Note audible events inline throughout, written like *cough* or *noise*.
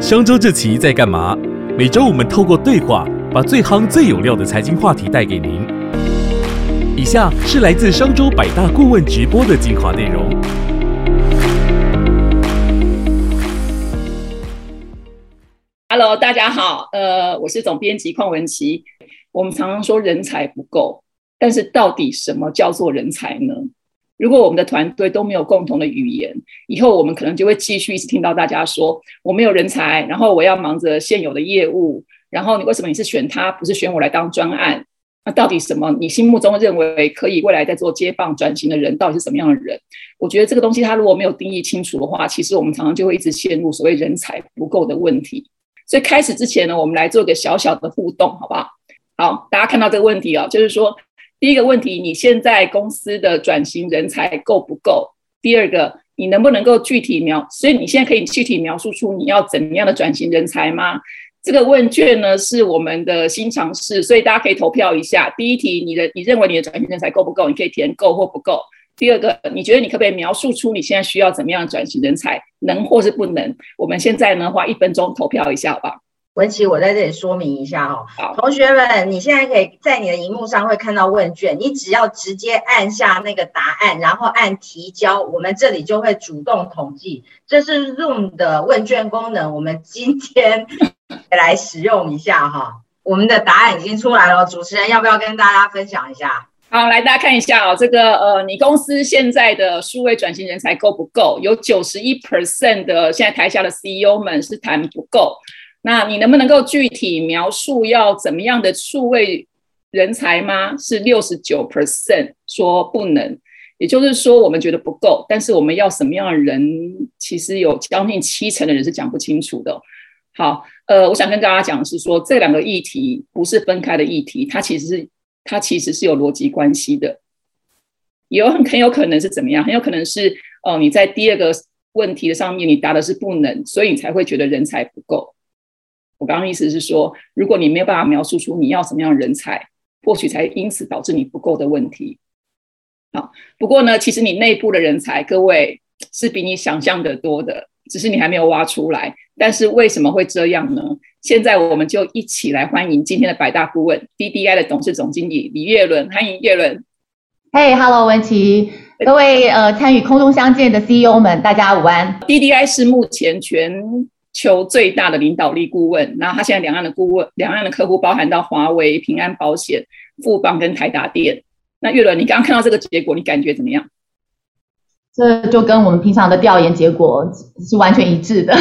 商周这期在干嘛？每周我们透过对话，把最夯最有料的财经话题带给您。以下是来自商周百大顾问直播的精华内容。Hello，大家好，呃，我是总编辑邝文琪。我们常常说人才不够，但是到底什么叫做人才呢？如果我们的团队都没有共同的语言，以后我们可能就会继续一直听到大家说我没有人才，然后我要忙着现有的业务，然后你为什么你是选他，不是选我来当专案？那到底什么？你心目中认为可以未来在做接棒转型的人，到底是什么样的人？我觉得这个东西，它如果没有定义清楚的话，其实我们常常就会一直陷入所谓人才不够的问题。所以开始之前呢，我们来做个小小的互动，好不好？好，大家看到这个问题啊，就是说。第一个问题，你现在公司的转型人才够不够？第二个，你能不能够具体描？所以你现在可以具体描述出你要怎样的转型人才吗？这个问卷呢是我们的新尝试，所以大家可以投票一下。第一题，你的你认为你的转型人才够不够？你可以填够或不够。第二个，你觉得你可不可以描述出你现在需要怎么样的转型人才？能或是不能？我们现在呢花一分钟投票一下吧。文琪，我在这里说明一下哦，同学们，你现在可以在你的荧幕上会看到问卷，你只要直接按下那个答案，然后按提交，我们这里就会主动统计。这是 Zoom 的问卷功能，我们今天 *laughs* 来使用一下哈。我们的答案已经出来了，主持人要不要跟大家分享一下？好，来大家看一下哦，这个呃，你公司现在的数位转型人才够不够？有九十一 percent 的现在台下的 CEO 们是谈不够。那你能不能够具体描述要怎么样的数位人才吗？是六十九 percent 说不能，也就是说我们觉得不够，但是我们要什么样的人？其实有将近七成的人是讲不清楚的。好，呃，我想跟大家讲的是说，这两个议题不是分开的议题，它其实是它其实是有逻辑关系的。有很很有可能是怎么样？很有可能是哦，你在第二个问题的上面你答的是不能，所以你才会觉得人才不够。我刚刚意思是说，如果你没有办法描述出你要什么样的人才，或许才因此导致你不够的问题。好，不过呢，其实你内部的人才，各位是比你想象的多的，只是你还没有挖出来。但是为什么会这样呢？现在我们就一起来欢迎今天的百大顾问 DDI 的董事总经理李月伦，欢迎月伦。嘿，Hello，文琪，各位呃参与空中相见的 CEO 们，大家午安。DDI 是目前全。求最大的领导力顾问，然后他现在两岸的顾问，两岸的客户包含到华为、平安保险、富邦跟台达电。那月伦，你刚刚看到这个结果，你感觉怎么样？这就跟我们平常的调研结果是完全一致的，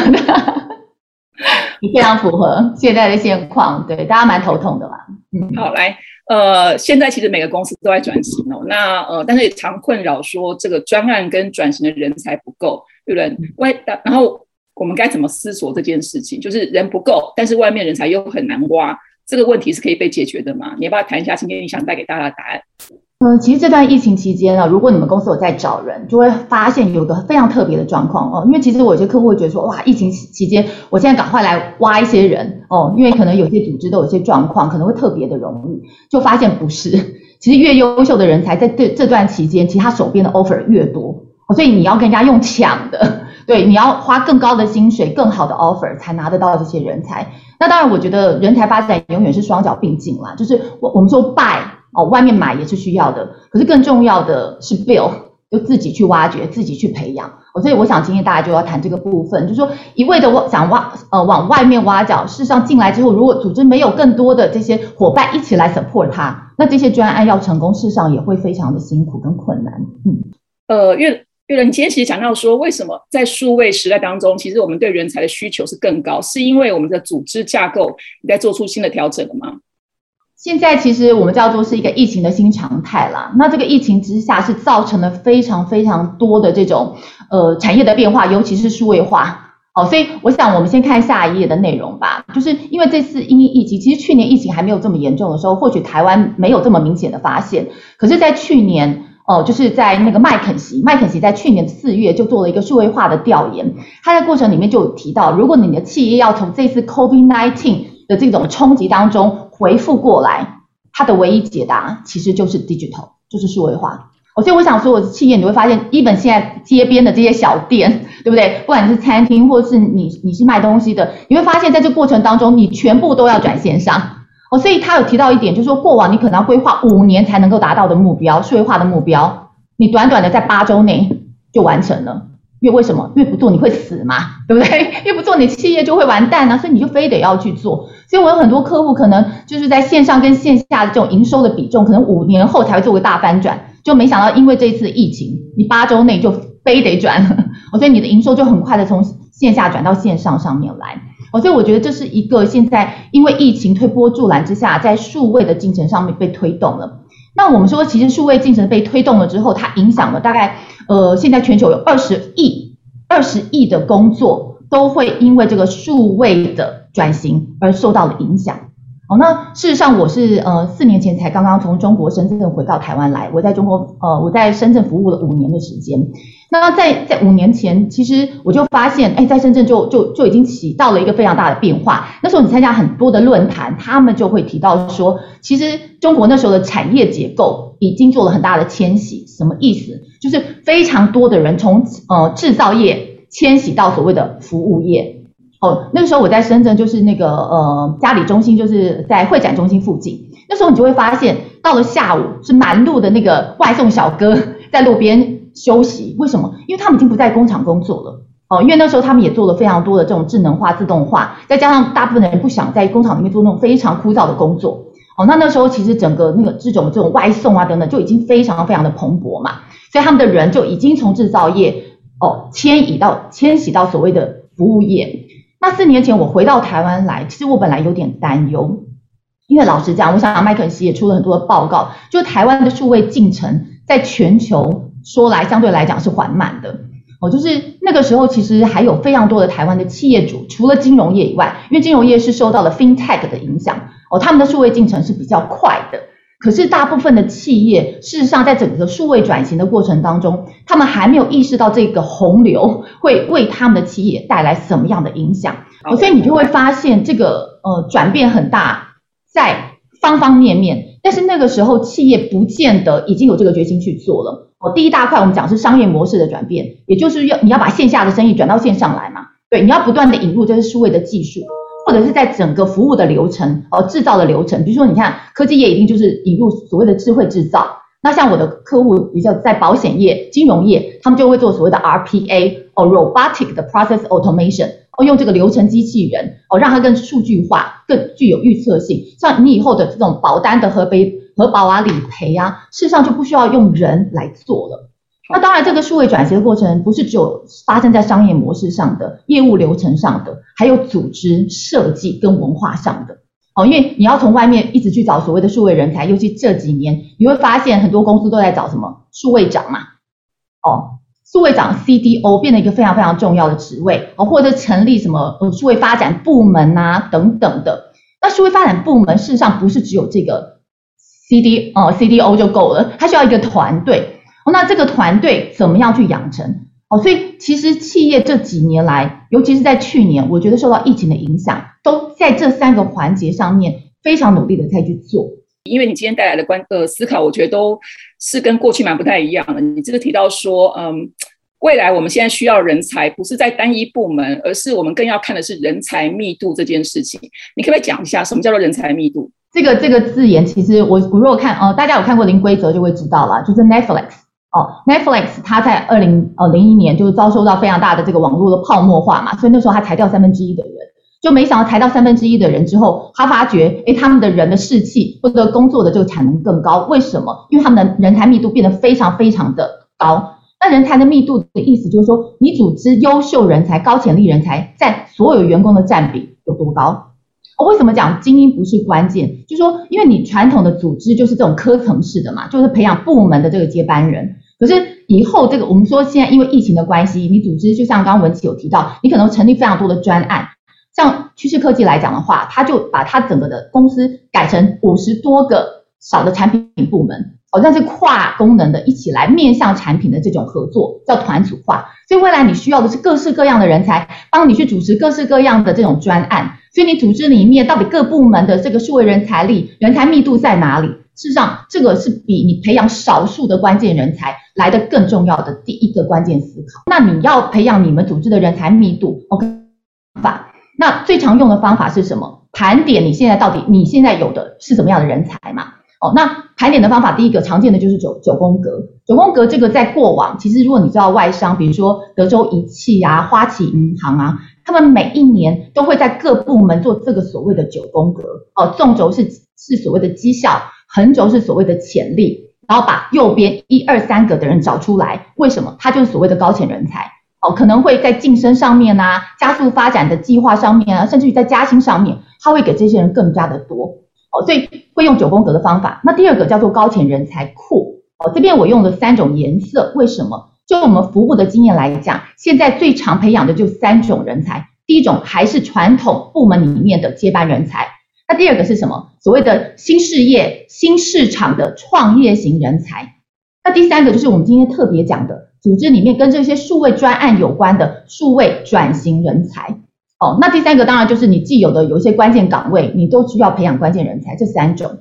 *laughs* 非常符合现在的现况。对，大家蛮头痛的嘛。嗯，好，来，呃，现在其实每个公司都在转型哦，那呃，但是也常困扰说这个专案跟转型的人才不够，对不对？外，然后。我们该怎么思索这件事情？就是人不够，但是外面人才又很难挖，这个问题是可以被解决的吗？你要不要谈一下今天你想带给大家的答案？嗯，其实这段疫情期间啊，如果你们公司有在找人，就会发现有个非常特别的状况哦。因为其实我有些客户会觉得说，哇，疫情期间，我现在赶快来挖一些人哦，因为可能有些组织都有些状况，可能会特别的容易，就发现不是。其实越优秀的人才在这这段期间，其实他手边的 offer 越多，所以你要跟人家用抢的。对，你要花更高的薪水、更好的 offer 才拿得到这些人才。那当然，我觉得人才发展永远是双脚并进啦。就是我我们说 buy 哦，外面买也是需要的，可是更重要的是 build，就自己去挖掘、自己去培养。所以我想今天大家就要谈这个部分，就是说一味的想挖呃往外面挖角，事实上进来之后，如果组织没有更多的这些伙伴一起来 support 他，那这些专案要成功，事实上也会非常的辛苦跟困难。嗯，呃，越。对了，你今天其实讲到说，为什么在数位时代当中，其实我们对人才的需求是更高，是因为我们的组织架构你在做出新的调整了吗？现在其实我们叫做是一个疫情的新常态啦。那这个疫情之下是造成了非常非常多的这种呃产业的变化，尤其是数位化。哦，所以我想我们先看下一页的内容吧。就是因为这次因疫情，其实去年疫情还没有这么严重的时候，或许台湾没有这么明显的发现。可是，在去年。哦，就是在那个麦肯锡，麦肯锡在去年四月就做了一个数位化的调研，它在过程里面就有提到，如果你的企业要从这次 COVID-19 的这种冲击当中回复过来，它的唯一解答其实就是 digital，就是数位化。所以我想说，企业你会发现，一本现在街边的这些小店，对不对？不管是餐厅，或是你你是卖东西的，你会发现在这过程当中，你全部都要转线上。哦，所以他有提到一点，就是说过往你可能要规划五年才能够达到的目标，数位化的目标，你短短的在八周内就完成了。因为为什么？因为不做你会死嘛，对不对？*laughs* 因为不做你企业就会完蛋啊，所以你就非得要去做。所以我有很多客户可能就是在线上跟线下的这种营收的比重，可能五年后才会做个大翻转，就没想到因为这次疫情，你八周内就非得转，*laughs* 所以你的营收就很快的从线下转到线上上面来。哦所以我觉得这是一个现在因为疫情推波助澜之下，在数位的进程上面被推动了。那我们说，其实数位进程被推动了之后，它影响了大概。呃，现在全球有二十亿、二十亿的工作都会因为这个数位的转型而受到了影响。哦，那事实上我是呃四年前才刚刚从中国深圳回到台湾来，我在中国呃我在深圳服务了五年的时间。那在在五年前，其实我就发现，哎，在深圳就就就已经起到了一个非常大的变化。那时候你参加很多的论坛，他们就会提到说，其实中国那时候的产业结构已经做了很大的迁徙。什么意思？就是非常多的人从呃制造业迁徙到所谓的服务业。哦，那个时候我在深圳，就是那个呃嘉里中心，就是在会展中心附近。那时候你就会发现，到了下午是满路的那个外送小哥 *laughs* 在路边。休息？为什么？因为他们已经不在工厂工作了哦。因为那时候他们也做了非常多的这种智能化、自动化，再加上大部分的人不想在工厂里面做那种非常枯燥的工作哦。那那时候其实整个那个这种这种外送啊等等就已经非常非常的蓬勃嘛，所以他们的人就已经从制造业哦迁移到迁徙到所谓的服务业。那四年前我回到台湾来，其实我本来有点担忧，因为老实讲，我想麦肯锡也出了很多的报告，就台湾的数位进程在全球。说来相对来讲是缓慢的哦，就是那个时候其实还有非常多的台湾的企业主，除了金融业以外，因为金融业是受到了 FinTech 的影响哦，他们的数位进程是比较快的。可是大部分的企业事实上在整个数位转型的过程当中，他们还没有意识到这个洪流会为他们的企业带来什么样的影响哦，所以你就会发现这个呃转变很大，在方方面面。但是那个时候企业不见得已经有这个决心去做了。哦，第一大块我们讲是商业模式的转变，也就是要你要把线下的生意转到线上来嘛。对，你要不断的引入这些数位的技术，或者是在整个服务的流程，哦，制造的流程，比如说你看科技业一定就是引入所谓的智慧制造。那像我的客户比较在保险业、金融业，他们就会做所谓的 RPA，哦，Robotic 的 Process Automation，哦，用这个流程机器人，哦，让它更数据化、更具有预测性。像你以后的这种保单的核备。核保啊，理赔啊，事实上就不需要用人来做了。那当然，这个数位转型的过程不是只有发生在商业模式上的、业务流程上的，还有组织设计跟文化上的。哦，因为你要从外面一直去找所谓的数位人才，尤其这几年，你会发现很多公司都在找什么数位长嘛。哦，数位长 CDO 变得一个非常非常重要的职位哦，或者成立什么呃数位发展部门啊等等的。那数位发展部门事实上不是只有这个。C D 哦，C D O 就够了，它需要一个团队。哦那这个团队怎么样去养成？哦，所以其实企业这几年来，尤其是在去年，我觉得受到疫情的影响，都在这三个环节上面非常努力的在去做。因为你今天带来的观呃思考，我觉得都是跟过去蛮不太一样的。你这个提到说，嗯，未来我们现在需要人才，不是在单一部门，而是我们更要看的是人才密度这件事情。你可不可以讲一下，什么叫做人才密度？这个这个字眼，其实我我如果看哦，大家有看过《零规则》就会知道了，就是 Netflix 哦，Netflix 它在二零呃零一年就是遭受到非常大的这个网络的泡沫化嘛，所以那时候它裁掉三分之一的人，就没想到裁掉三分之一的人之后，他发觉哎他们的人的士气或者工作的这个产能更高，为什么？因为他们的人才密度变得非常非常的高。那人才的密度的意思就是说，你组织优秀人才、高潜力人才占所有员工的占比有多高？我为什么讲精英不是关键？就是说，因为你传统的组织就是这种科层式的嘛，就是培养部门的这个接班人。可是以后这个，我们说现在因为疫情的关系，你组织就像刚刚文琪有提到，你可能成立非常多的专案。像趋势科技来讲的话，他就把他整个的公司改成五十多个小的产品部门，哦，那是跨功能的，一起来面向产品的这种合作，叫团组化。所以未来你需要的是各式各样的人才，帮你去主持各式各样的这种专案。所以你组织里面到底各部门的这个数位人才力、人才密度在哪里？事实上，这个是比你培养少数的关键人才来的更重要的第一个关键思考。那你要培养你们组织的人才密度，OK？法，那最常用的方法是什么？盘点你现在到底你现在有的是什么样的人才嘛？哦，那盘点的方法，第一个常见的就是九九宫格。九宫格这个在过往，其实如果你知道外商，比如说德州仪器啊、花旗银行啊，他们每一年都会在各部门做这个所谓的九宫格。哦，纵轴是是所谓的绩效，横轴是所谓的潜力，然后把右边一二三个的人找出来。为什么？他就是所谓的高潜人才。哦，可能会在晋升上面啊，加速发展的计划上面啊，甚至于在加薪上面，他会给这些人更加的多。哦，所以会用九宫格的方法。那第二个叫做高潜人才库。哦，这边我用了三种颜色，为什么？就我们服务的经验来讲，现在最常培养的就三种人才。第一种还是传统部门里面的接班人才。那第二个是什么？所谓的新事业、新市场的创业型人才。那第三个就是我们今天特别讲的，组织里面跟这些数位专案有关的数位转型人才。哦，那第三个当然就是你既有的有一些关键岗位，你都需要培养关键人才，这三种。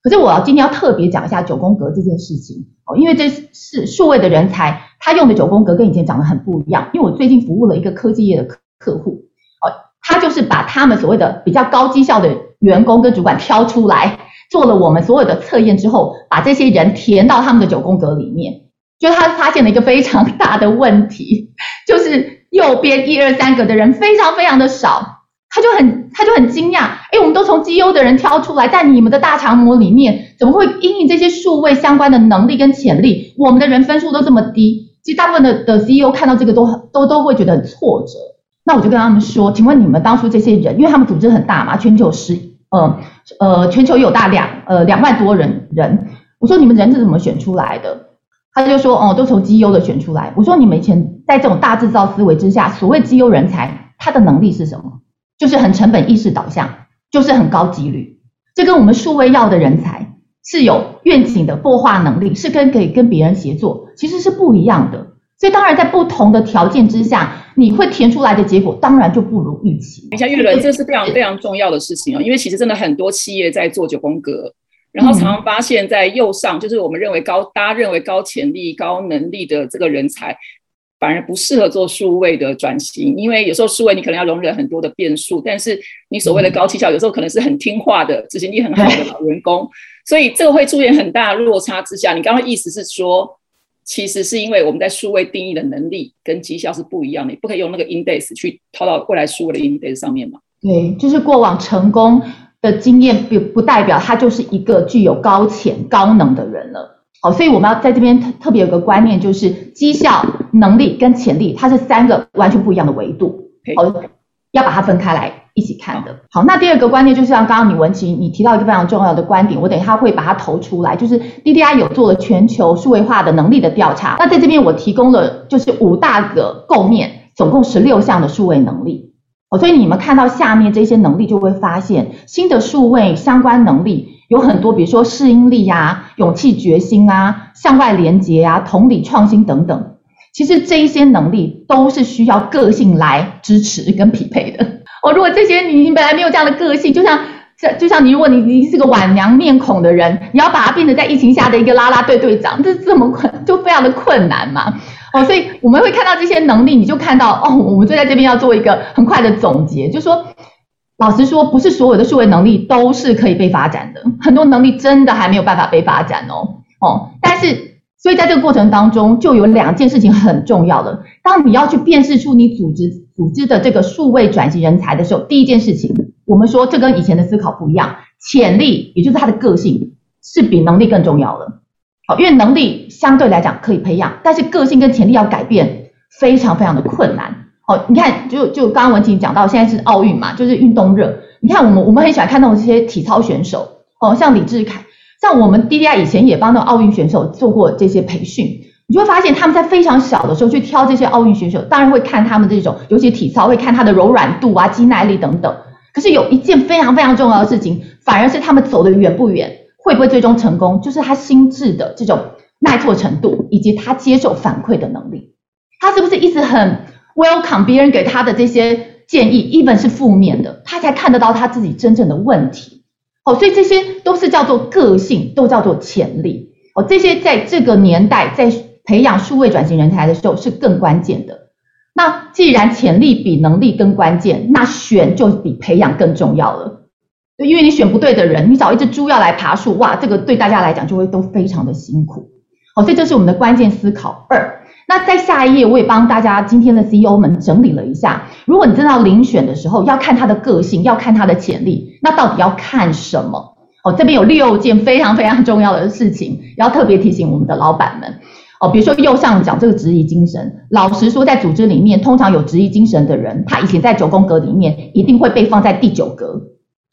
可是我要今天要特别讲一下九宫格这件事情哦，因为这是数位的人才，他用的九宫格跟以前长得很不一样。因为我最近服务了一个科技业的客客户，哦，他就是把他们所谓的比较高绩效的员工跟主管挑出来，做了我们所有的测验之后，把这些人填到他们的九宫格里面，就他发现了一个非常大的问题，就是。右边一二三个的人非常非常的少，他就很他就很惊讶，哎，我们都从 G O 的人挑出来，在你们的大肠膜里面，怎么会因应这些数位相关的能力跟潜力，我们的人分数都这么低？其实大部分的的 C E O 看到这个都都都会觉得很挫折。那我就跟他们说，请问你们当初这些人，因为他们组织很大嘛，全球十呃呃全球有大两呃两万多人人，我说你们人是怎么选出来的？他就说，哦，都从绩优的选出来。我说，你们以前在这种大制造思维之下，所谓绩优人才，他的能力是什么？就是很成本意识导向，就是很高几率。这跟我们数位要的人才是有愿景的孵化能力，是跟可以跟别人协作，其实是不一样的。所以当然在不同的条件之下，你会填出来的结果当然就不如预期。等一下，玉伦，这是非常非常重要的事情哦，因为其实真的很多企业在做九宫格。然后常常发现，在右上就是我们认为高，大家认为高潜力、高能力的这个人才，反而不适合做数位的转型，因为有时候数位你可能要容忍很多的变数，但是你所谓的高绩效，有时候可能是很听话的、执行力很好的老员工，所以这个会出现很大落差之下。你刚刚意思是说，其实是因为我们在数位定义的能力跟绩效是不一样的，你不可以用那个 index 去套到未来数位的 index 上面嘛？对，就是过往成功。的经验不不代表他就是一个具有高潜高能的人了。好，所以我们要在这边特特别有个观念，就是绩效、能力跟潜力，它是三个完全不一样的维度。好，要把它分开来一起看的。好，那第二个观念就是像刚刚李文琪你提到一个非常重要的观点，我等一下会把它投出来，就是 DDI 有做了全球数位化的能力的调查。那在这边我提供了就是五大个构面，总共十六项的数位能力。哦，所以你们看到下面这些能力，就会发现新的数位相关能力有很多，比如说适应力呀、勇气、决心啊、向外连接啊、同理、创新等等。其实这一些能力都是需要个性来支持跟匹配的。哦，如果这些你你本来没有这样的个性，就像这就像你，如果你你是个晚娘面孔的人，你要把它变成在疫情下的一个啦啦队队长，这这么困就非常的困难嘛。哦，所以我们会看到这些能力，你就看到哦，我们就在这边要做一个很快的总结，就说，老实说，不是所有的数位能力都是可以被发展的，很多能力真的还没有办法被发展哦，哦，但是，所以在这个过程当中，就有两件事情很重要的，当你要去辨识出你组织组织的这个数位转型人才的时候，第一件事情，我们说这跟以前的思考不一样，潜力，也就是他的个性，是比能力更重要的。好因为能力相对来讲可以培养，但是个性跟潜力要改变非常非常的困难。哦，你看，就就刚刚文婷讲到，现在是奥运嘛，就是运动热。你看我们我们很喜欢看到这些体操选手，哦，像李志凯，像我们 DDI 以前也帮那奥运选手做过这些培训，你就会发现他们在非常小的时候去挑这些奥运选手，当然会看他们这种，尤其体操会看他的柔软度啊、肌耐力等等。可是有一件非常非常重要的事情，反而是他们走得远不远。会不会最终成功？就是他心智的这种耐挫程度，以及他接受反馈的能力。他是不是一直很 welcome 别人给他的这些建议，even 是负面的，他才看得到他自己真正的问题。哦，所以这些都是叫做个性，都叫做潜力。哦，这些在这个年代在培养数位转型人才的时候是更关键的。那既然潜力比能力更关键，那选就比培养更重要了。因为你选不对的人，你找一只猪要来爬树，哇，这个对大家来讲就会都非常的辛苦。好，所以这是我们的关键思考二。那在下一页，我也帮大家今天的 CEO 们整理了一下。如果你真的要遴选的时候，要看他的个性，要看他的潜力，那到底要看什么？哦，这边有六件非常非常重要的事情，要特别提醒我们的老板们。哦，比如说右上角这个质疑精神，老实说，在组织里面，通常有质疑精神的人，他以前在九宫格里面一定会被放在第九格，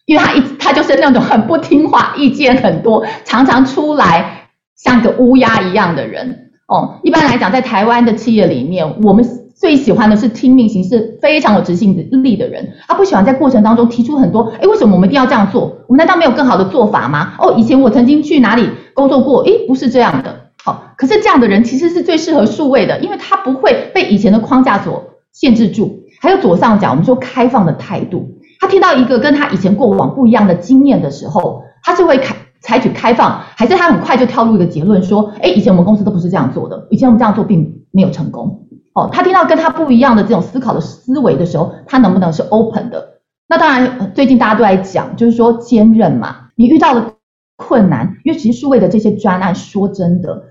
因为他一他就是那种很不听话、意见很多、常常出来像个乌鸦一样的人。哦，一般来讲，在台湾的企业里面，我们最喜欢的是听命型，是非常有执行力的人。他不喜欢在过程当中提出很多，哎，为什么我们一定要这样做？我们难道没有更好的做法吗？哦，以前我曾经去哪里工作过，哎，不是这样的。好，可是这样的人其实是最适合数位的，因为他不会被以前的框架所限制住。还有左上角，我们说开放的态度，他听到一个跟他以前过往不一样的经验的时候，他是会开。采取开放，还是他很快就跳入一个结论说，哎，以前我们公司都不是这样做的，以前我们这样做并没有成功。哦，他听到跟他不一样的这种思考的思维的时候，他能不能是 open 的？那当然，最近大家都在讲，就是说坚韧嘛。你遇到的困难，因为其实数位的这些专案，说真的，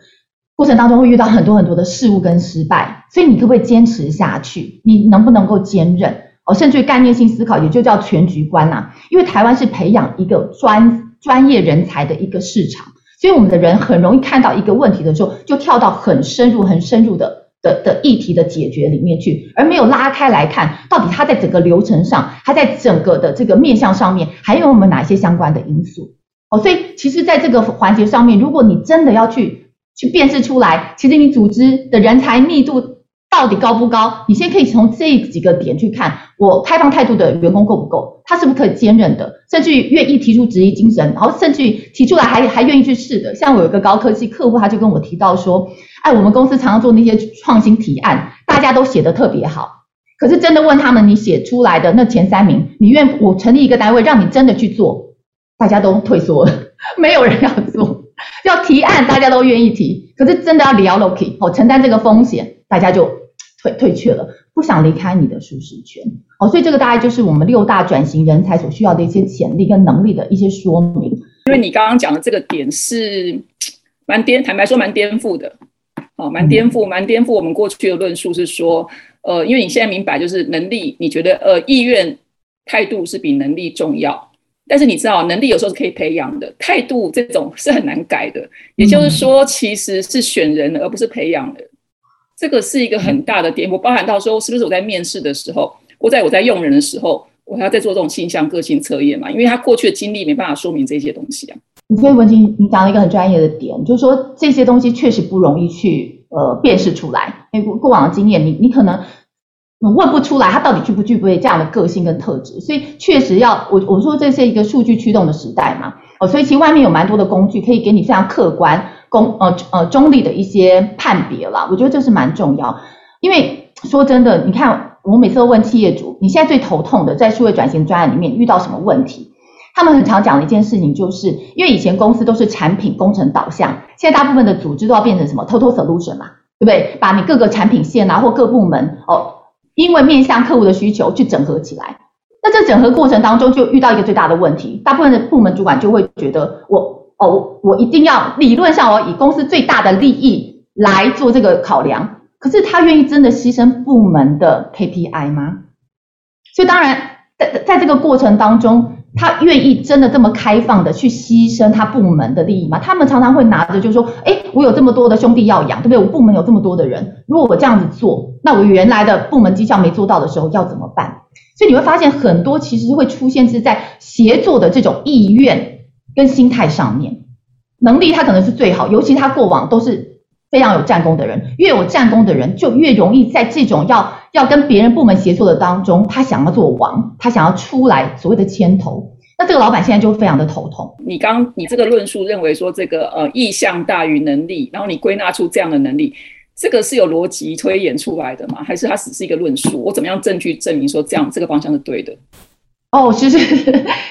过程当中会遇到很多很多的事物跟失败，所以你可不可以坚持下去？你能不能够坚韧？哦，甚至于概念性思考，也就叫全局观呐。因为台湾是培养一个专。专业人才的一个市场，所以我们的人很容易看到一个问题的时候，就跳到很深入、很深入的的的议题的解决里面去，而没有拉开来看，到底它在整个流程上，它在整个的这个面向上面，还有我们哪些相关的因素？哦，所以其实在这个环节上面，如果你真的要去去辨识出来，其实你组织的人才密度。到底高不高？你先可以从这几个点去看，我开放态度的员工够不够？他是不是可以兼任的？甚至于愿意提出质疑精神，然后甚至于提出来还还愿意去试的。像我有一个高科技客户，他就跟我提到说，哎，我们公司常常做那些创新提案，大家都写的特别好，可是真的问他们，你写出来的那前三名，你愿我成立一个单位让你真的去做，大家都退缩了，*laughs* 没有人要做。要提案，大家都愿意提，可是真的要聊 l o k 哦，承担这个风险，大家就。*tsk* 退退却了，不想离开你的舒适圈，哦，所以这个大概就是我们六大转型人才所需要的一些潜力跟能力的一些说明。因为你刚刚讲的这个点是 *tsk* 蛮颠，坦白说蛮颠覆的，哦，蛮颠覆，蛮颠覆我们过去的论述是说，呃，因为你现在明白就是能力，你觉得呃意愿态度是比能力重要，但是你知道能力有时候是可以培养的，态度这种是很难改的，也就是说其实是选人而不是培养人。这个是一个很大的颠覆，包含到说是不是我在面试的时候，或在我在用人的时候，我还要在做这种性向个性测验嘛？因为他过去的经历没办法说明这些东西啊。所以文静，你讲了一个很专业的点，就是说这些东西确实不容易去呃辨识出来。因为过往的经验，你你可能问不出来他到底具不具备这样的个性跟特质。所以确实要我我说这是一个数据驱动的时代嘛。哦，所以其实外面有蛮多的工具可以给你非常客观。公呃呃中立的一些判别啦，我觉得这是蛮重要。因为说真的，你看我每次都问企业主，你现在最头痛的在数位转型专案里面遇到什么问题？他们很常讲的一件事情，就是因为以前公司都是产品工程导向，现在大部分的组织都要变成什么 total solution 嘛，对不对？把你各个产品线啊或各部门哦，因为面向客户的需求去整合起来。那这整合过程当中就遇到一个最大的问题，大部分的部门主管就会觉得我。哦，我一定要理论上我以公司最大的利益来做这个考量，可是他愿意真的牺牲部门的 KPI 吗？所以当然，在在这个过程当中，他愿意真的这么开放的去牺牲他部门的利益吗？他们常常会拿着就是说，哎，我有这么多的兄弟要养，对不对？我部门有这么多的人，如果我这样子做，那我原来的部门绩效没做到的时候要怎么办？所以你会发现很多其实会出现是在协作的这种意愿。跟心态上面，能力他可能是最好，尤其他过往都是非常有战功的人，越有战功的人就越容易在这种要要跟别人部门协作的当中，他想要做王，他想要出来所谓的牵头，那这个老板现在就非常的头痛。你刚你这个论述认为说这个呃意向大于能力，然后你归纳出这样的能力，这个是有逻辑推演出来的吗？还是它只是一个论述？我怎么样证据证明说这样这个方向是对的？哦，其实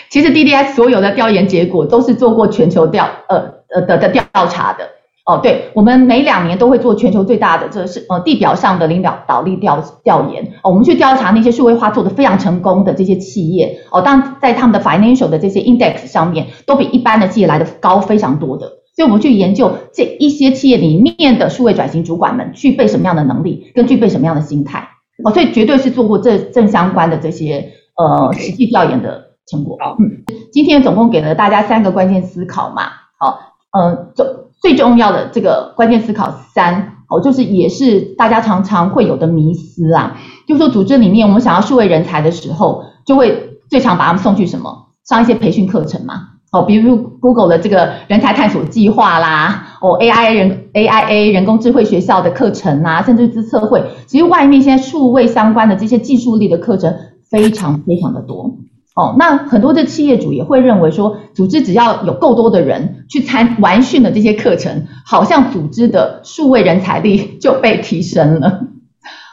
其实 DDS 所有的调研结果都是做过全球调呃呃的的调查的。哦，对，我们每两年都会做全球最大的，这是呃地表上的领导导力调调研。哦，我们去调查那些数位化做的非常成功的这些企业。哦，当在他们的 financial 的这些 index 上面，都比一般的企业来的高非常多的。所以，我们去研究这一些企业里面的数位转型主管们具备什么样的能力，跟具备什么样的心态。哦，所以绝对是做过这正相关的这些呃实际调研的成果。好，嗯，今天总共给了大家三个关键思考嘛。好，呃，总。最重要的这个关键思考三，哦，就是也是大家常常会有的迷思啊，就是说组织里面我们想要数位人才的时候，就会最常把他们送去什么？上一些培训课程嘛，哦，比如 Google 的这个人才探索计划啦，哦 AI 人 AIA 人工智慧学校的课程啊，甚至资策会，其实外面现在数位相关的这些技术力的课程非常非常的多。哦，那很多的企业主也会认为说，组织只要有够多的人去参完训的这些课程，好像组织的数位人才力 *laughs* 就被提升了。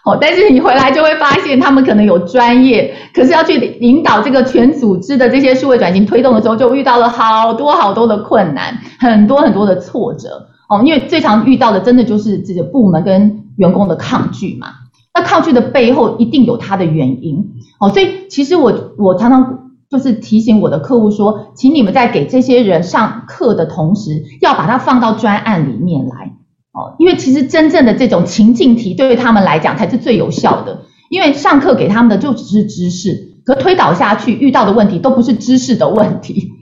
哦，但是你回来就会发现，他们可能有专业，可是要去引导这个全组织的这些数位转型推动的时候，就遇到了好多好多的困难，很多很多的挫折。哦，因为最常遇到的，真的就是这个部门跟员工的抗拒嘛。那抗拒的背后一定有它的原因。哦，所以其实我我常常就是提醒我的客户说，请你们在给这些人上课的同时，要把它放到专案里面来。哦，因为其实真正的这种情境题对于他们来讲才是最有效的，因为上课给他们的就只是知识，可推导下去遇到的问题都不是知识的问题。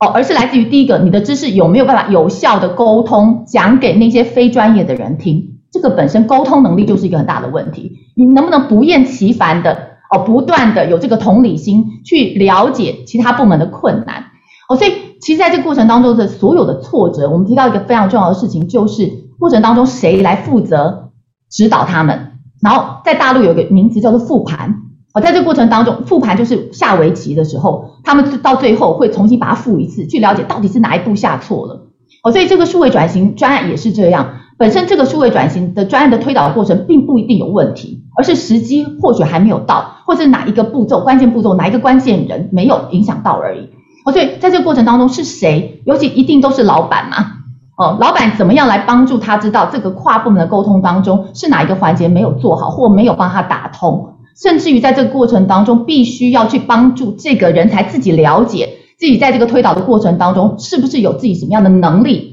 哦，而是来自于第一个，你的知识有没有办法有效的沟通讲给那些非专业的人听，这个本身沟通能力就是一个很大的问题，你能不能不厌其烦的？哦，不断的有这个同理心去了解其他部门的困难，哦，所以其实在这个过程当中的所有的挫折，我们提到一个非常重要的事情，就是过程当中谁来负责指导他们？然后在大陆有个名词叫做复盘，哦，在这个过程当中，复盘就是下围棋的时候，他们到最后会重新把它复一次，去了解到底是哪一步下错了，哦，所以这个数位转型专案也是这样。本身这个数位转型的专案的推导过程并不一定有问题，而是时机或许还没有到，或者哪一个步骤关键步骤哪一个关键人没有影响到而已。哦，所以在这个过程当中是谁？尤其一定都是老板嘛。哦，老板怎么样来帮助他知道这个跨部门的沟通当中是哪一个环节没有做好，或没有帮他打通，甚至于在这个过程当中必须要去帮助这个人才自己了解自己在这个推导的过程当中是不是有自己什么样的能力。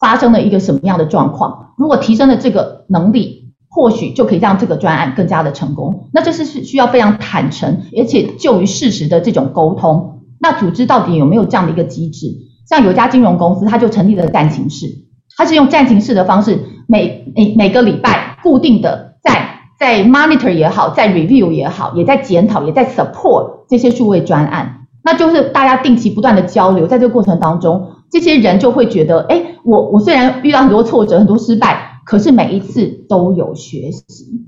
发生了一个什么样的状况？如果提升了这个能力，或许就可以让这个专案更加的成功。那这是是需要非常坦诚，而且就于事实的这种沟通。那组织到底有没有这样的一个机制？像有家金融公司，它就成立了战情室，它是用战情室的方式，每每每个礼拜固定的在在 monitor 也好，在 review 也好，也在检讨，也在 support 这些数位专案。那就是大家定期不断的交流，在这个过程当中。这些人就会觉得，哎，我我虽然遇到很多挫折、很多失败，可是每一次都有学习。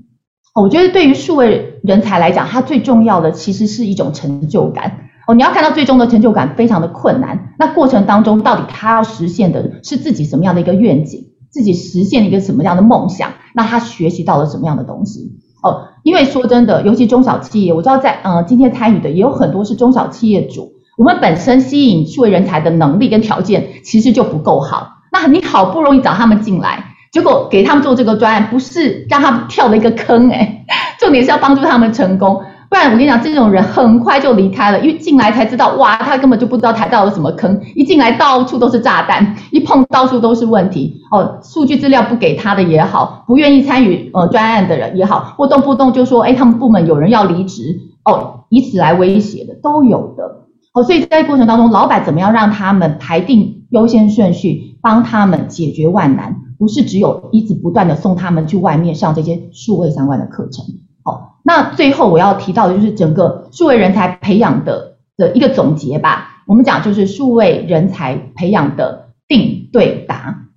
我觉得对于数位人才来讲，他最重要的其实是一种成就感。哦，你要看到最终的成就感非常的困难。那过程当中，到底他要实现的是自己什么样的一个愿景，自己实现一个什么样的梦想？那他学习到了什么样的东西？哦，因为说真的，尤其中小企业，我知道在呃今天参与的也有很多是中小企业主。我们本身吸引数位人才的能力跟条件其实就不够好，那你好不容易找他们进来，结果给他们做这个专案，不是让他们跳了一个坑哎，重点是要帮助他们成功，不然我跟你讲，这种人很快就离开了，因为进来才知道，哇，他根本就不知道踩到了什么坑，一进来到处都是炸弹，一碰到处都是问题。哦，数据资料不给他的也好，不愿意参与呃专案的人也好，或动不动就说，哎，他们部门有人要离职。哦，以此来威胁的都有的。哦，所以在过程当中，老板怎么样让他们排定优先顺序，帮他们解决万难，不是只有一直不断的送他们去外面上这些数位相关的课程。好，那最后我要提到的就是整个数位人才培养的的一个总结吧。我们讲就是数位人才培养的定对答。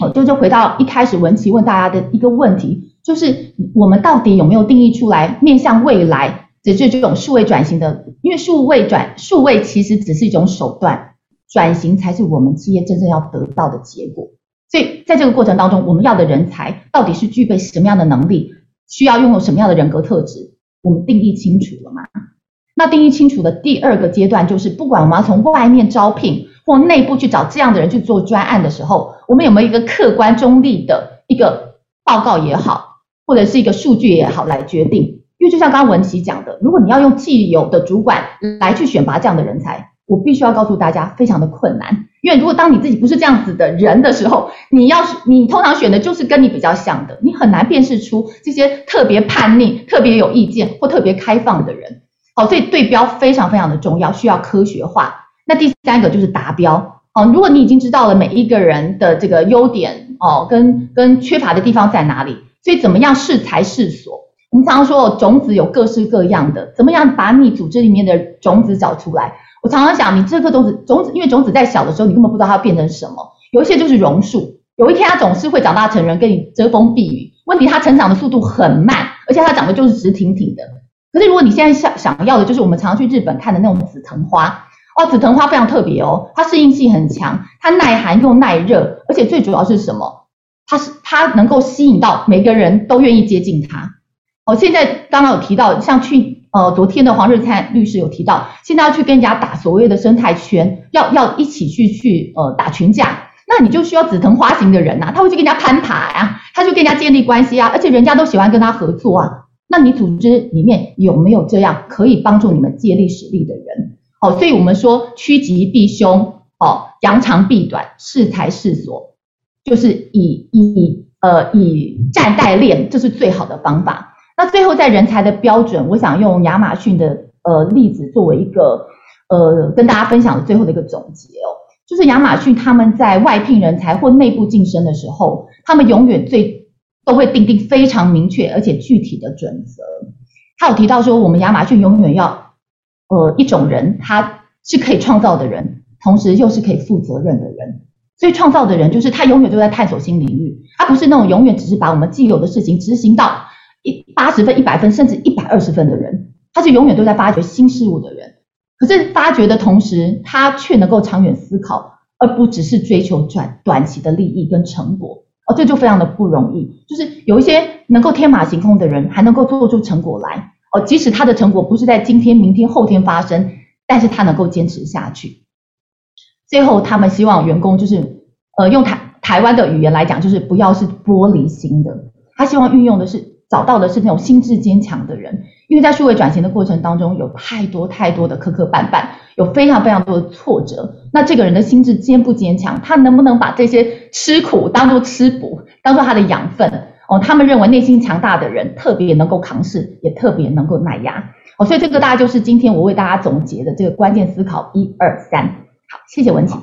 哦，就就回到一开始文琪问大家的一个问题，就是我们到底有没有定义出来面向未来？只是这种数位转型的，因为数位转数位其实只是一种手段，转型才是我们企业真正要得到的结果。所以在这个过程当中，我们要的人才到底是具备什么样的能力，需要拥有什么样的人格特质，我们定义清楚了吗？那定义清楚的第二个阶段就是，不管我们要从外面招聘或内部去找这样的人去做专案的时候，我们有没有一个客观中立的一个报告也好，或者是一个数据也好来决定？因为就像刚刚文琪讲的，如果你要用既有的主管来去选拔这样的人才，我必须要告诉大家，非常的困难。因为如果当你自己不是这样子的人的时候，你要你通常选的就是跟你比较像的，你很难辨识出这些特别叛逆、特别有意见或特别开放的人。好，所以对标非常非常的重要，需要科学化。那第三个就是达标。哦，如果你已经知道了每一个人的这个优点哦，跟跟缺乏的地方在哪里，所以怎么样适才适所？我们常常说种子有各式各样的，怎么样把你组织里面的种子找出来？我常常想，你这颗种子种子，因为种子在小的时候，你根本不知道它变成什么。有一些就是榕树，有一天它总是会长大成人，跟你遮风避雨。问题它成长的速度很慢，而且它长得就是直挺挺的。可是如果你现在想想要的，就是我们常常去日本看的那种紫藤花哦，紫藤花非常特别哦，它适应性很强，它耐寒又耐热，而且最主要是什么？它是它能够吸引到每个人都愿意接近它。哦，现在刚刚有提到，像去呃昨天的黄日灿律师有提到，现在要去跟人家打所谓的生态圈，要要一起去去呃打群架，那你就需要紫藤花型的人呐，他会去跟人家攀爬呀，他就跟人家建立关系啊，而且人家都喜欢跟他合作啊。那你组织里面有没有这样可以帮助你们借力使力的人？好，所以我们说趋吉避凶，哦，扬长避短，适才适所，就是以以呃以战代练，这是最好的方法。那最后在人才的标准，我想用亚马逊的呃例子作为一个呃跟大家分享的最后的一个总结哦，就是亚马逊他们在外聘人才或内部晋升的时候，他们永远最都会定定非常明确而且具体的准则。他有提到说，我们亚马逊永远要，呃，一种人，他是可以创造的人，同时又是可以负责任的人。所以创造的人就是他永远都在探索新领域，他不是那种永远只是把我们既有的事情执行到一八十分、一百分甚至一百二十分的人，他是永远都在发掘新事物的人。可是发掘的同时，他却能够长远思考，而不只是追求短短期的利益跟成果。哦，这就非常的不容易。就是有一些能够天马行空的人，还能够做出成果来。哦，即使他的成果不是在今天、明天、后天发生，但是他能够坚持下去。最后，他们希望员工就是，呃，用台台湾的语言来讲，就是不要是玻璃心的。他希望运用的是找到的是那种心智坚强的人，因为在数位转型的过程当中，有太多太多的磕磕绊绊。有非常非常多的挫折，那这个人的心智坚不坚强？他能不能把这些吃苦当做吃补，当做他的养分？哦，他们认为内心强大的人特别能够扛事，也特别能够耐压。哦，所以这个大概就是今天我为大家总结的这个关键思考一二三。好，谢谢文琪。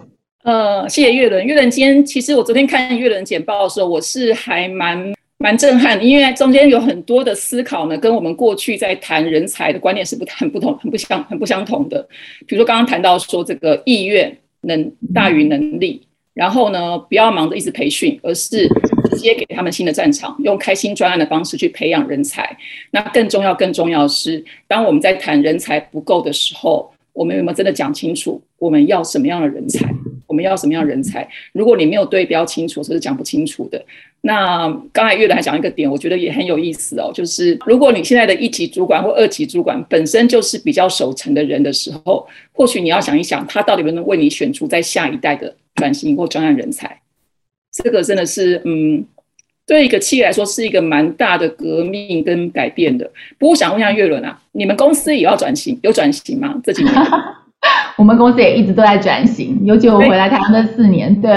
呃，谢谢月伦。月伦今天其实我昨天看月伦简报的时候，我是还蛮。蛮震撼，因为中间有很多的思考呢，跟我们过去在谈人才的观念是不很不同、很不相、很不相同的。比如说刚刚谈到说这个意愿能大于能力，然后呢不要忙着一直培训，而是直接给他们新的战场，用开新专案的方式去培养人才。那更重要、更重要的是，当我们在谈人才不够的时候，我们有没有真的讲清楚我们要什么样的人才？我们要什么样的人才？如果你没有对标清楚，这是讲不清楚的。那刚才月伦还讲一个点，我觉得也很有意思哦，就是如果你现在的一级主管或二级主管本身就是比较守成的人的时候，或许你要想一想，他到底能不能为你选出在下一代的转型或专案人才？这个真的是，嗯，对一个企业来说是一个蛮大的革命跟改变的。不过我想问一下月伦啊，你们公司也要转型，有转型吗？这几年？*laughs* 我们公司也一直都在转型，尤其我回来台湾这四年，对。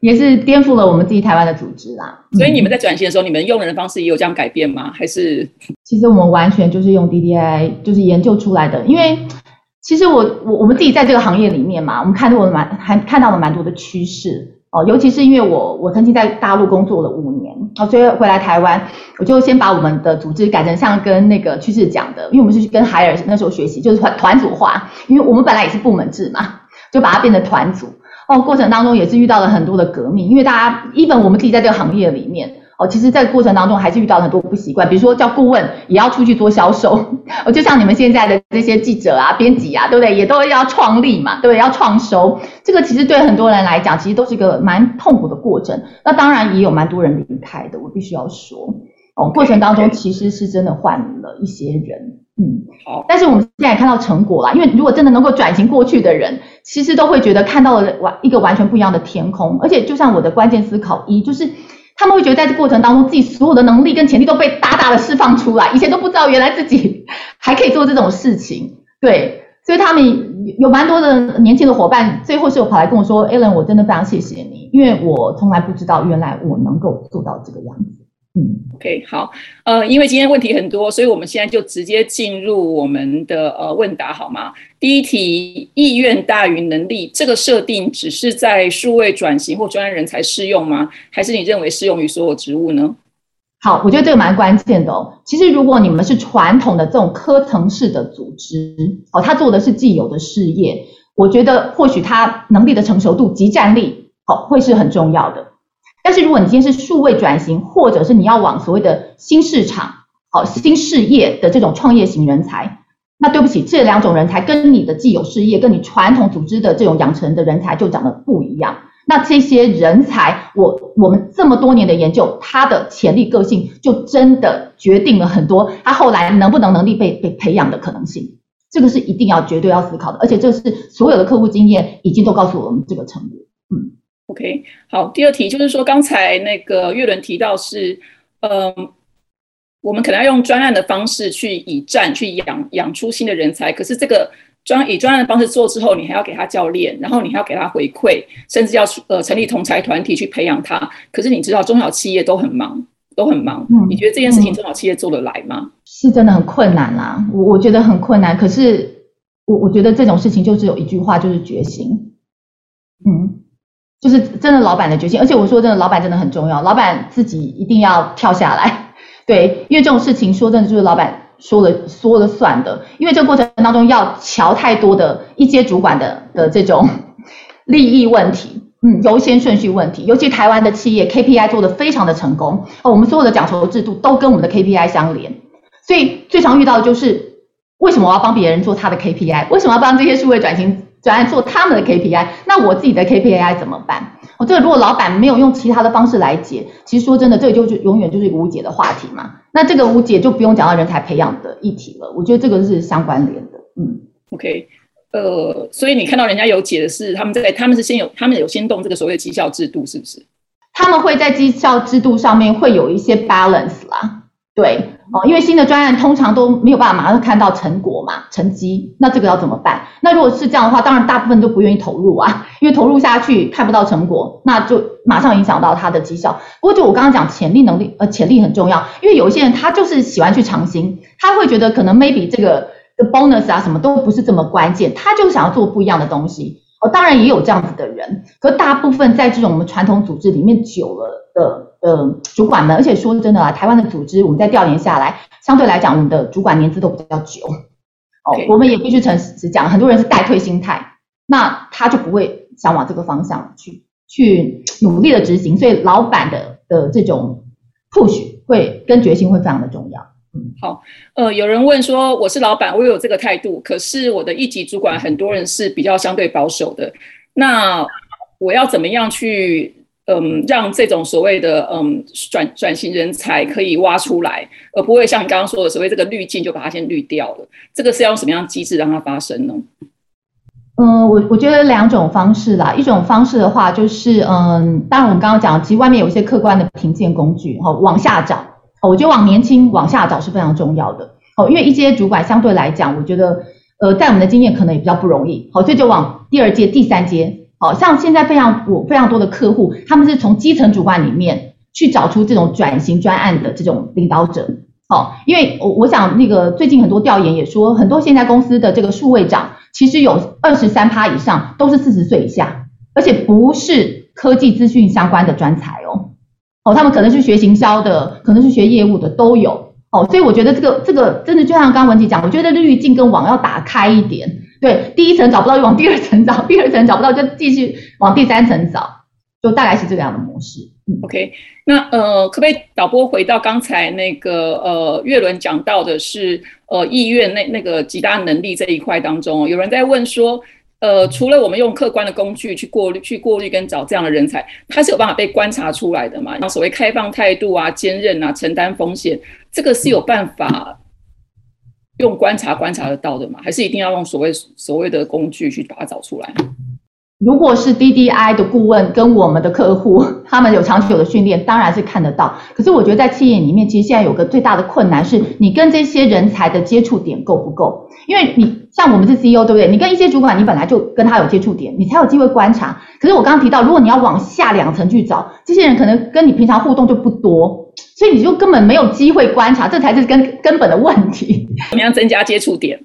也是颠覆了我们自己台湾的组织啦。所以你们在转型的时候，你们用人的方式也有这样改变吗？还是？*laughs* 其实我们完全就是用 DDI，就是研究出来的。因为其实我我我们自己在这个行业里面嘛，我们看到了蛮还看到了蛮多的趋势哦。尤其是因为我我曾经在大陆工作了五年好，所以回来台湾，我就先把我们的组织改成像跟那个趋势讲的，因为我们是跟海尔那时候学习，就是团团组化，因为我们本来也是部门制嘛，就把它变成团组。哦，过程当中也是遇到了很多的革命，因为大家一本我们自己在这个行业里面，哦，其实在过程当中还是遇到了很多不习惯，比如说叫顾问也要出去做销售，*laughs* 哦，就像你们现在的这些记者啊、编辑啊，对不对？也都要创立嘛，对不对？要创收，这个其实对很多人来讲，其实都是一个蛮痛苦的过程。那当然也有蛮多人离开的，我必须要说，哦，过程当中其实是真的换了一些人，嗯，好。但是我们现在看到成果了，因为如果真的能够转型过去的人，其实都会觉得看到了完一个完全不一样的天空。而且就像我的关键思考一，就是他们会觉得在这过程当中，自己所有的能力跟潜力都被大大的释放出来，以前都不知道原来自己 *laughs* 还可以做这种事情。对，所以他们有蛮多的年轻的伙伴，最后是有跑来跟我说：“Alan，我真的非常谢谢你，因为我从来不知道原来我能够做到这个样子。”嗯，OK，好，呃，因为今天问题很多，所以我们现在就直接进入我们的呃问答，好吗？第一题，意愿大于能力，这个设定只是在数位转型或专业人才适用吗？还是你认为适用于所有职务呢？好，我觉得这个蛮关键的哦。其实如果你们是传统的这种科层式的组织，哦，他做的是既有的事业，我觉得或许他能力的成熟度及战力，好，会是很重要的。但是如果你今天是数位转型，或者是你要往所谓的新市场、好新事业的这种创业型人才，那对不起，这两种人才跟你的既有事业、跟你传统组织的这种养成的人才就长得不一样。那这些人才，我我们这么多年的研究，他的潜力、个性，就真的决定了很多他后来能不能能力被被培养的可能性。这个是一定要绝对要思考的，而且这是所有的客户经验已经都告诉我们这个成果。嗯。OK，好，第二题就是说，刚才那个岳伦提到是，嗯，我们可能要用专案的方式去以战去养养出新的人才，可是这个专以专案的方式做之后，你还要给他教练，然后你还要给他回馈，甚至要呃成立同才团体去培养他。可是你知道中小企业都很忙，都很忙，你觉得这件事情中小企业做得来吗？是真的很困难啦，我我觉得很困难。可是我我觉得这种事情就只有一句话，就是决心。嗯。就是真的老板的决心，而且我说真的，老板真的很重要，老板自己一定要跳下来，对，因为这种事情说真的就是老板说了说了算的，因为这个过程当中要瞧太多的一阶主管的的这种 *laughs* 利益问题，嗯，优先顺序问题，尤其台湾的企业 KPI 做的非常的成功，哦，我们所有的奖酬制度都跟我们的 KPI 相连，所以最常遇到的就是为什么我要帮别人做他的 KPI，为什么要帮这些数位转型？专案做他们的 KPI，那我自己的 KPI 怎么办？我这个如果老板没有用其他的方式来解，其实说真的，这个就就永远就是一个无解的话题嘛。那这个无解就不用讲到人才培养的议题了。我觉得这个是相关联的。嗯，OK，呃，所以你看到人家有解的是，他们在他们是先有他们有先动这个所谓的绩效制度，是不是？他们会在绩效制度上面会有一些 balance 啦，对。哦，因为新的专案通常都没有办法马上看到成果嘛，成绩，那这个要怎么办？那如果是这样的话，当然大部分都不愿意投入啊，因为投入下去看不到成果，那就马上影响到他的绩效。不过就我刚刚讲潜力能力，呃，潜力很重要，因为有一些人他就是喜欢去尝新，他会觉得可能 maybe 这个的 bonus 啊什么都不是这么关键，他就想要做不一样的东西。哦，当然也有这样子的人，可大部分在这种我们传统组织里面久了的的主管们，而且说真的啊，台湾的组织我们在调研下来，相对来讲我们的主管年资都比较久。哦，我们也必须诚实讲，很多人是待退心态，那他就不会想往这个方向去去努力的执行，所以老板的的这种 push 会跟决心会非常的重要。好，呃，有人问说，我是老板，我有这个态度，可是我的一级主管很多人是比较相对保守的，那我要怎么样去，嗯，让这种所谓的嗯转转型人才可以挖出来，而不会像你刚刚说的所谓这个滤镜就把它先滤掉了？这个是要用什么样机制让它发生呢？嗯，我我觉得两种方式啦，一种方式的话就是，嗯，当然我们刚刚讲，其实外面有一些客观的评鉴工具，哈，往下找。我觉得往年轻往下找是非常重要的哦，因为一阶主管相对来讲，我觉得呃，在我们的经验可能也比较不容易，好，所以就往第二阶、第三阶，好像现在非常我非常多的客户，他们是从基层主管里面去找出这种转型专案的这种领导者，好，因为我我想那个最近很多调研也说，很多现在公司的这个数位长，其实有二十三趴以上都是四十岁以下，而且不是科技资讯相关的专才哦。哦，他们可能是学行销的，可能是学业务的，都有。哦，所以我觉得这个这个真的就像刚文琪讲，我觉得滤镜跟网要打开一点。对，第一层找不到就往第二层找，第二层找不到就继续往第三层找，就大概是这个样的模式。OK，那呃，可不可以导播回到刚才那个呃岳伦讲到的是呃意愿那那个极大能力这一块当中，有人在问说。呃，除了我们用客观的工具去过滤、去过滤跟找这样的人才，他是有办法被观察出来的嘛？那所谓开放态度啊、坚韧啊、承担风险，这个是有办法用观察观察得到的吗？还是一定要用所谓所谓的工具去把它找出来？如果是 DDI 的顾问跟我们的客户，*laughs* 他们有长久的训练，当然是看得到。可是我觉得在企业里面，其实现在有个最大的困难是，你跟这些人才的接触点够不够？因为你像我们是 CEO，对不对？你跟一些主管，你本来就跟他有接触点，你才有机会观察。可是我刚刚提到，如果你要往下两层去找，这些人可能跟你平常互动就不多，所以你就根本没有机会观察，这才是根根本的问题。怎么样增加接触点？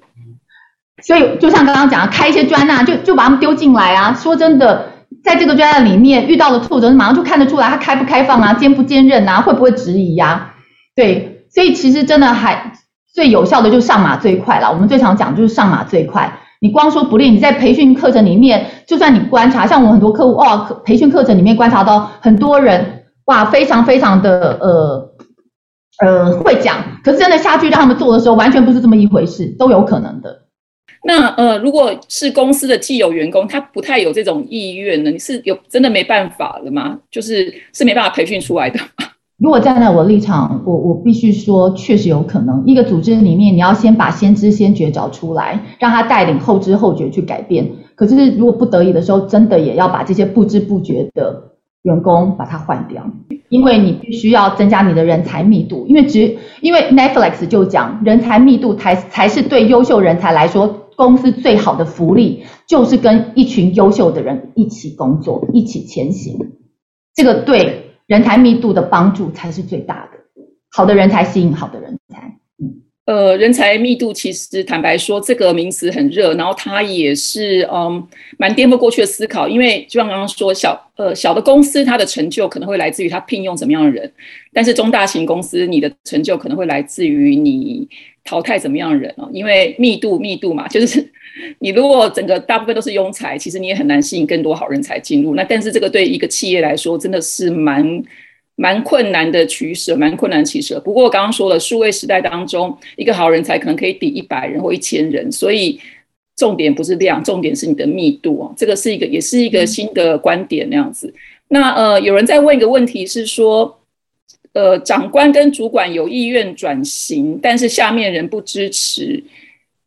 所以，就像刚刚讲，开一些专案，就就把他们丢进来啊。说真的，在这个专案里面遇到的挫折，马上就看得出来他开不开放啊，坚不坚韧啊，会不会质疑呀？对，所以其实真的还最有效的就是上马最快了。我们最常讲就是上马最快。你光说不练，你在培训课程里面，就算你观察，像我们很多客户哦，培训课程里面观察到很多人哇，非常非常的呃呃会讲，可是真的下去让他们做的时候，完全不是这么一回事，都有可能的。那呃，如果是公司的既有员工，他不太有这种意愿呢，你是有真的没办法了吗？就是是没办法培训出来的。*laughs* 如果站在我的立场，我我必须说，确实有可能。一个组织里面，你要先把先知先觉找出来，让他带领后知后觉去改变。可是如果不得已的时候，真的也要把这些不知不觉的员工把它换掉，因为你必须要增加你的人才密度。因为只因为 Netflix 就讲，人才密度才才是对优秀人才来说。公司最好的福利就是跟一群优秀的人一起工作，一起前行，这个对人才密度的帮助才是最大的。好的人才吸引好的人才。呃，人才密度其实坦白说，这个名词很热，然后它也是嗯蛮颠覆过去的思考。因为就像刚刚说，小呃小的公司它的成就可能会来自于它聘用怎么样的人，但是中大型公司你的成就可能会来自于你淘汰怎么样的人哦。因为密度密度嘛，就是 *laughs* 你如果整个大部分都是庸才，其实你也很难吸引更多好人才进入。那但是这个对一个企业来说，真的是蛮。蛮困难的取舍，蛮困难取舍。不过我刚刚说了，数位时代当中，一个好人才可能可以抵一百人或一千人，所以重点不是量，重点是你的密度哦。这个是一个，也是一个新的观点那样子。那呃，有人在问一个问题是说，呃，长官跟主管有意愿转型，但是下面人不支持。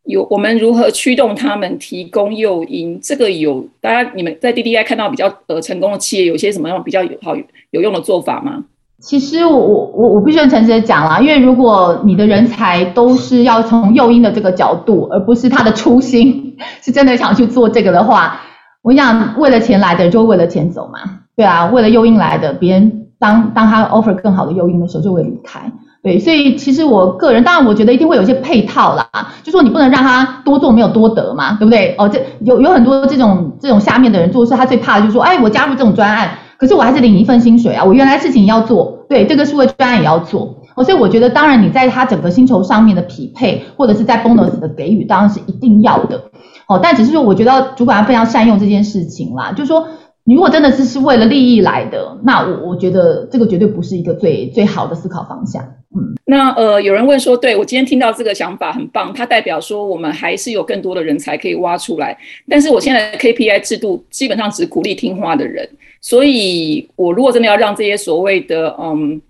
有我们如何驱动他们提供诱因？这个有大家你们在 D D I 看到比较呃成功的企业，有些什么样比较有好有用的做法吗？其实我我我我必须很诚实的讲啦，因为如果你的人才都是要从诱因的这个角度，而不是他的初心 *laughs* 是真的想去做这个的话，我想为了钱来的就为了钱走嘛，对啊，为了诱因来的，别人当当他 offer 更好的诱因的时候就会离开。对，所以其实我个人，当然我觉得一定会有一些配套啦，就说你不能让他多做没有多得嘛，对不对？哦，这有有很多这种这种下面的人做事，他最怕的就是说，哎，我加入这种专案，可是我还是领一份薪水啊，我原来事情要做，对，这个是为专案也要做，哦，所以我觉得当然你在他整个薪酬上面的匹配，或者是在 bonus 的给予，当然是一定要的，哦，但只是说我觉得主管要非常善用这件事情啦，就是说。你如果真的是是为了利益来的，那我我觉得这个绝对不是一个最最好的思考方向。嗯，那呃，有人问说，对我今天听到这个想法很棒，它代表说我们还是有更多的人才可以挖出来。但是我现在的 KPI 制度基本上只鼓励听话的人，所以我如果真的要让这些所谓的嗯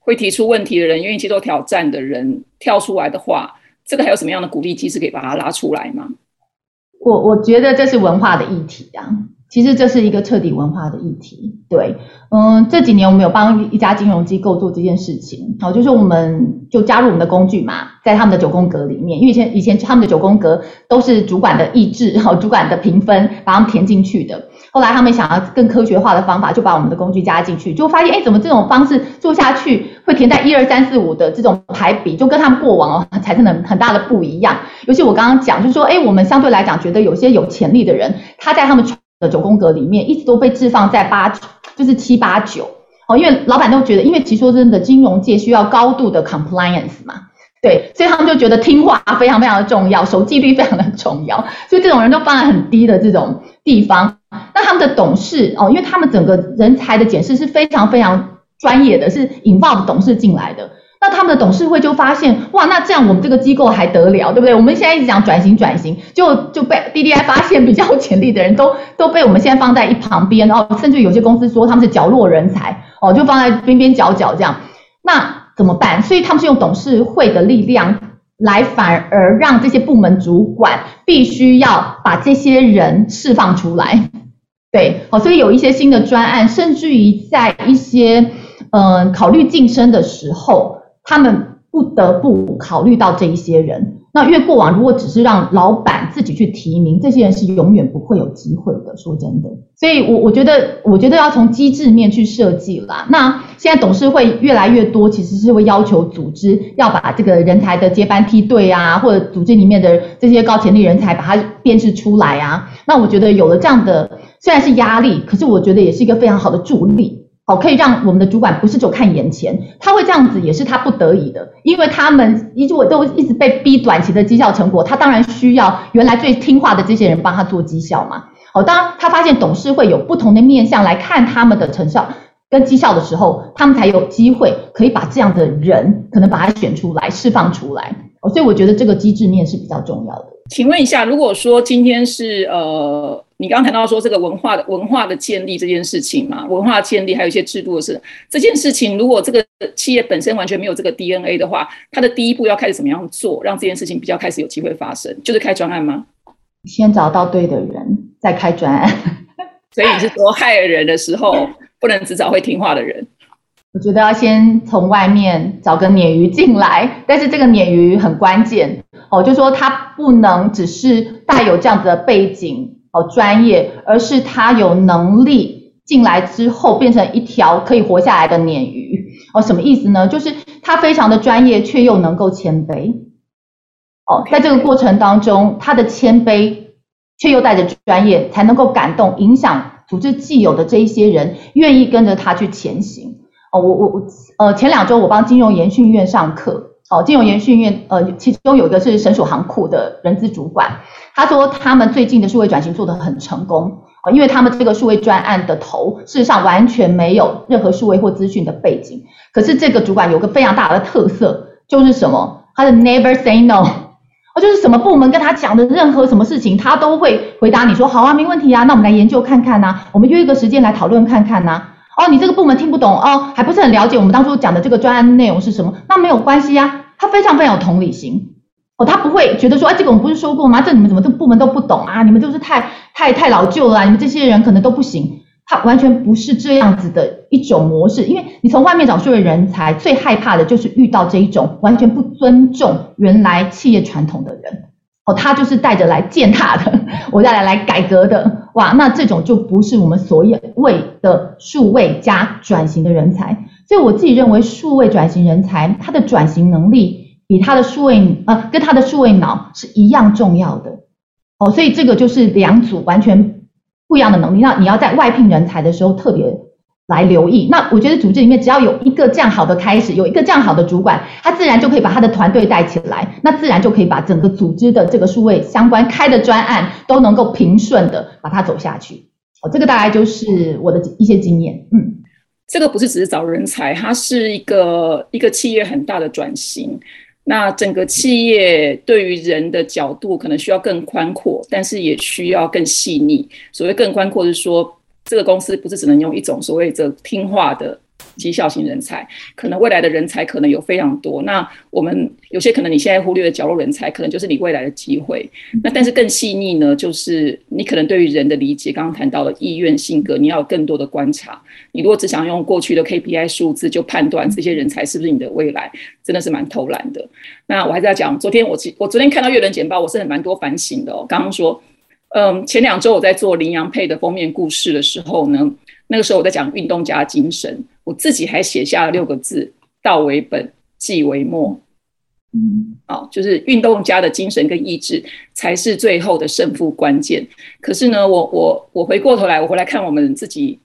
会提出问题的人、愿意接受挑战的人跳出来的话，这个还有什么样的鼓励机制可以把它拉出来吗？我我觉得这是文化的议题啊。其实这是一个彻底文化的议题，对，嗯，这几年我们有帮一家金融机构做这件事情，好，就是我们就加入我们的工具嘛，在他们的九宫格里面，因为以前以前他们的九宫格都是主管的意志，好，*laughs* 主管的评分把他们填进去的，后来他们想要更科学化的方法，就把我们的工具加进去，就发现，哎，怎么这种方式做下去会填在一二三四五的这种排比，就跟他们过往哦 *laughs* 产生了很大的不一样，尤其我刚刚讲，就是说，哎，我们相对来讲觉得有些有潜力的人，他在他们。的九宫格里面一直都被置放在八，就是七八九哦，因为老板都觉得，因为其实说真的，金融界需要高度的 compliance 嘛，对，所以他们就觉得听话非常非常的重要，守纪律非常的重要，所以这种人都放在很低的这种地方。那他们的董事哦，因为他们整个人才的检视是非常非常专业的，是引爆的董事进来的。那他们的董事会就发现，哇，那这样我们这个机构还得了，对不对？我们现在一直讲转型转型，就就被 DDI 发现比较有潜力的人都 *laughs* 都被我们现在放在一旁边，哦甚至有些公司说他们是角落人才，哦，就放在边边角角这样。那怎么办？所以他们是用董事会的力量来反而让这些部门主管必须要把这些人释放出来。*laughs* 对，好，所以有一些新的专案，甚至于在一些嗯考虑晋升的时候，他们不得不考虑到这一些人。那因为过往如果只是让老板自己去提名，这些人是永远不会有机会的。说真的，所以我我觉得，我觉得要从机制面去设计啦。那现在董事会越来越多，其实是会要求组织要把这个人才的接班梯队啊，或者组织里面的这些高潜力人才把它辨识出来啊。那我觉得有了这样的，虽然是压力，可是我觉得也是一个非常好的助力。好，可以让我们的主管不是就看眼前，他会这样子，也是他不得已的，因为他们一直我都一直被逼短期的绩效成果，他当然需要原来最听话的这些人帮他做绩效嘛。好，当他发现董事会有不同的面向来看他们的成效跟绩效的时候，他们才有机会可以把这样的人可能把他选出来释放出来。哦，所以我觉得这个机制面是比较重要的。请问一下，如果说今天是呃。你刚刚谈到说这个文化的文化的建立这件事情嘛，文化建立还有一些制度的事，这件事情如果这个企业本身完全没有这个 DNA 的话，它的第一步要开始怎么样做，让这件事情比较开始有机会发生，就是开专案吗？先找到对的人，再开专案。*laughs* 所以你是说害人的时候，不能只找会听话的人？我觉得要先从外面找个鲶鱼进来，但是这个鲶鱼很关键哦，就说它不能只是带有这样子的背景。哦，专业，而是他有能力进来之后变成一条可以活下来的鲶鱼。哦，什么意思呢？就是他非常的专业，却又能够谦卑。哦，在这个过程当中，他的谦卑却又带着专业，才能够感动、影响组织既有的这一些人，愿意跟着他去前行。哦，我我我，呃，前两周我帮金融研训院上课。哦，金融研训院，呃，其中有一个是神属行库的人资主管。他说，他们最近的数位转型做得很成功啊，因为他们这个数位专案的头，事实上完全没有任何数位或资讯的背景。可是这个主管有个非常大的特色，就是什么？他的 never say no，哦，就是什么部门跟他讲的任何什么事情，他都会回答你说好啊，没问题啊，那我们来研究看看呐，我们约一个时间来讨论看看呐。哦，你这个部门听不懂哦，还不是很了解我们当初讲的这个专案内容是什么？那没有关系呀，他非常非常有同理心。哦，他不会觉得说，哎，这个我们不是说过吗？这你们怎么这部门都不懂啊？你们就是太太太老旧了，你们这些人可能都不行。他完全不是这样子的一种模式，因为你从外面找数位人才，最害怕的就是遇到这一种完全不尊重原来企业传统的人。哦，他就是带着来践踏的，*laughs* 我再来来改革的。哇，那这种就不是我们所谓的数位加转型的人才。所以我自己认为，数位转型人才他的转型能力。比他的数位呃，跟他的数位脑是一样重要的哦，所以这个就是两组完全不一样的能力。那你要在外聘人才的时候特别来留意。那我觉得组织里面只要有一个这样好的开始，有一个这样好的主管，他自然就可以把他的团队带起来，那自然就可以把整个组织的这个数位相关开的专案都能够平顺的把它走下去。哦，这个大概就是我的一些经验。嗯，这个不是只是找人才，它是一个一个企业很大的转型。那整个企业对于人的角度可能需要更宽阔，但是也需要更细腻。所谓更宽阔，是说这个公司不是只能用一种所谓的听话的。绩效型人才，可能未来的人才可能有非常多。那我们有些可能你现在忽略的角落人才，可能就是你未来的机会。那但是更细腻呢，就是你可能对于人的理解，刚刚谈到了意愿、性格，你要有更多的观察。你如果只想用过去的 KPI 数字就判断这些人才是不是你的未来，真的是蛮偷懒的。那我还在讲，昨天我我昨天看到月轮简报，我是很蛮多反省的哦。刚刚说，嗯，前两周我在做林羊配的封面故事的时候呢，那个时候我在讲运动家精神。我自己还写下了六个字：道为本，纪为末。嗯，好，就是运动家的精神跟意志才是最后的胜负关键。可是呢，我我我回过头来，我回来看我们自己，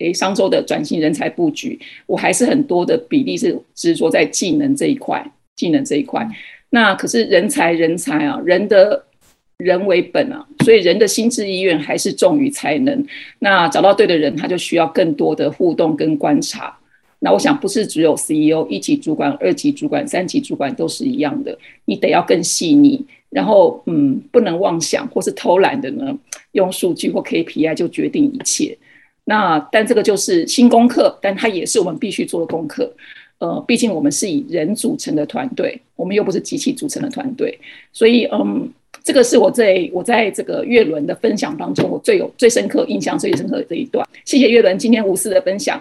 诶，商周的转型人才布局，我还是很多的比例是执着在技能这一块，技能这一块。那可是人才，人才啊，人的。人为本啊，所以人的心智意愿还是重于才能。那找到对的人，他就需要更多的互动跟观察。那我想，不是只有 CEO 一级主管、二级主管、三级主管都是一样的，你得要更细腻。然后，嗯，不能妄想或是偷懒的呢，用数据或 KPI 就决定一切。那但这个就是新功课，但它也是我们必须做的功课。呃，毕竟我们是以人组成的团队，我们又不是机器组成的团队，所以嗯，这个是我在我在这个月轮的分享当中，我最有最深刻印象、最深刻的这一段。谢谢月轮今天无私的分享。